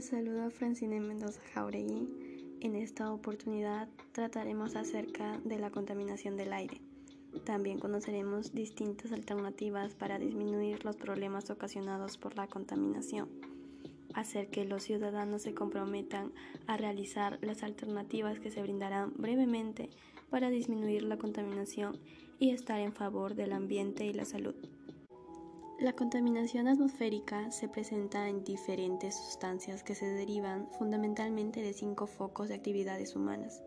Les saluda Francine Mendoza Jauregui. En esta oportunidad trataremos acerca de la contaminación del aire. También conoceremos distintas alternativas para disminuir los problemas ocasionados por la contaminación. Hacer que los ciudadanos se comprometan a realizar las alternativas que se brindarán brevemente para disminuir la contaminación y estar en favor del ambiente y la salud. La contaminación atmosférica se presenta en diferentes sustancias que se derivan fundamentalmente de cinco focos de actividades humanas.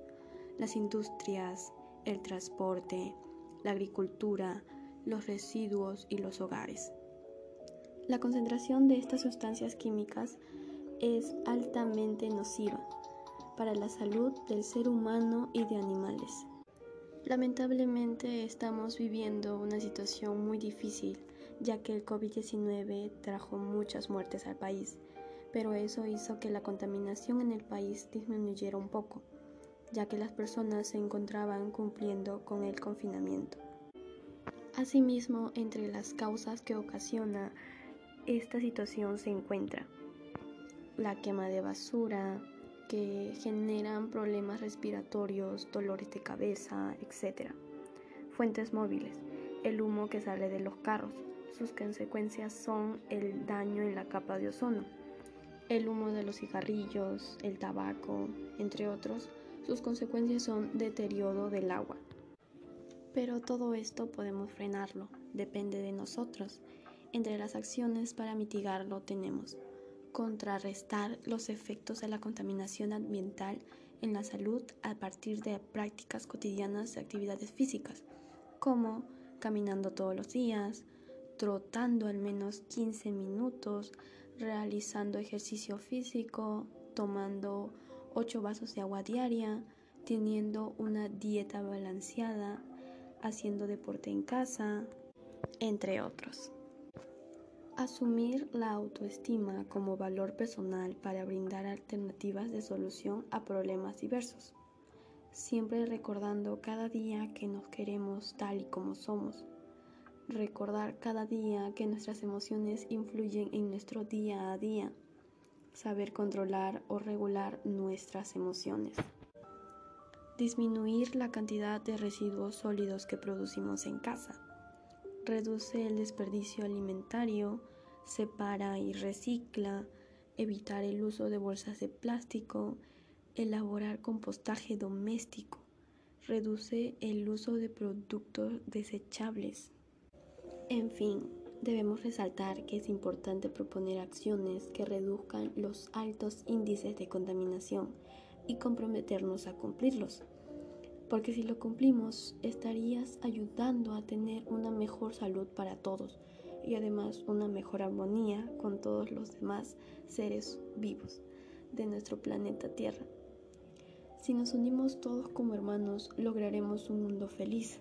Las industrias, el transporte, la agricultura, los residuos y los hogares. La concentración de estas sustancias químicas es altamente nociva para la salud del ser humano y de animales. Lamentablemente estamos viviendo una situación muy difícil ya que el COVID-19 trajo muchas muertes al país, pero eso hizo que la contaminación en el país disminuyera un poco, ya que las personas se encontraban cumpliendo con el confinamiento. Asimismo, entre las causas que ocasiona esta situación se encuentra la quema de basura, que generan problemas respiratorios, dolores de cabeza, etc. Fuentes móviles, el humo que sale de los carros, sus consecuencias son el daño en la capa de ozono, el humo de los cigarrillos, el tabaco, entre otros. Sus consecuencias son deterioro del agua. Pero todo esto podemos frenarlo, depende de nosotros. Entre las acciones para mitigarlo tenemos contrarrestar los efectos de la contaminación ambiental en la salud a partir de prácticas cotidianas de actividades físicas, como caminando todos los días, trotando al menos 15 minutos, realizando ejercicio físico, tomando 8 vasos de agua diaria, teniendo una dieta balanceada, haciendo deporte en casa, entre otros. Asumir la autoestima como valor personal para brindar alternativas de solución a problemas diversos. Siempre recordando cada día que nos queremos tal y como somos recordar cada día que nuestras emociones influyen en nuestro día a día, saber controlar o regular nuestras emociones, disminuir la cantidad de residuos sólidos que producimos en casa, reduce el desperdicio alimentario, separa y recicla, evitar el uso de bolsas de plástico, elaborar compostaje doméstico, reduce el uso de productos desechables. En fin, debemos resaltar que es importante proponer acciones que reduzcan los altos índices de contaminación y comprometernos a cumplirlos. Porque si lo cumplimos, estarías ayudando a tener una mejor salud para todos y además una mejor armonía con todos los demás seres vivos de nuestro planeta Tierra. Si nos unimos todos como hermanos, lograremos un mundo feliz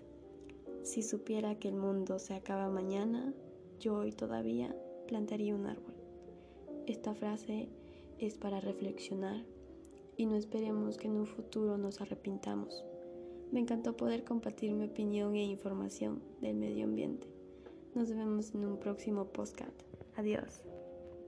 si supiera que el mundo se acaba mañana, yo hoy todavía plantaría un árbol. Esta frase es para reflexionar y no esperemos que en un futuro nos arrepintamos. Me encantó poder compartir mi opinión e información del medio ambiente. Nos vemos en un próximo podcast. Adiós.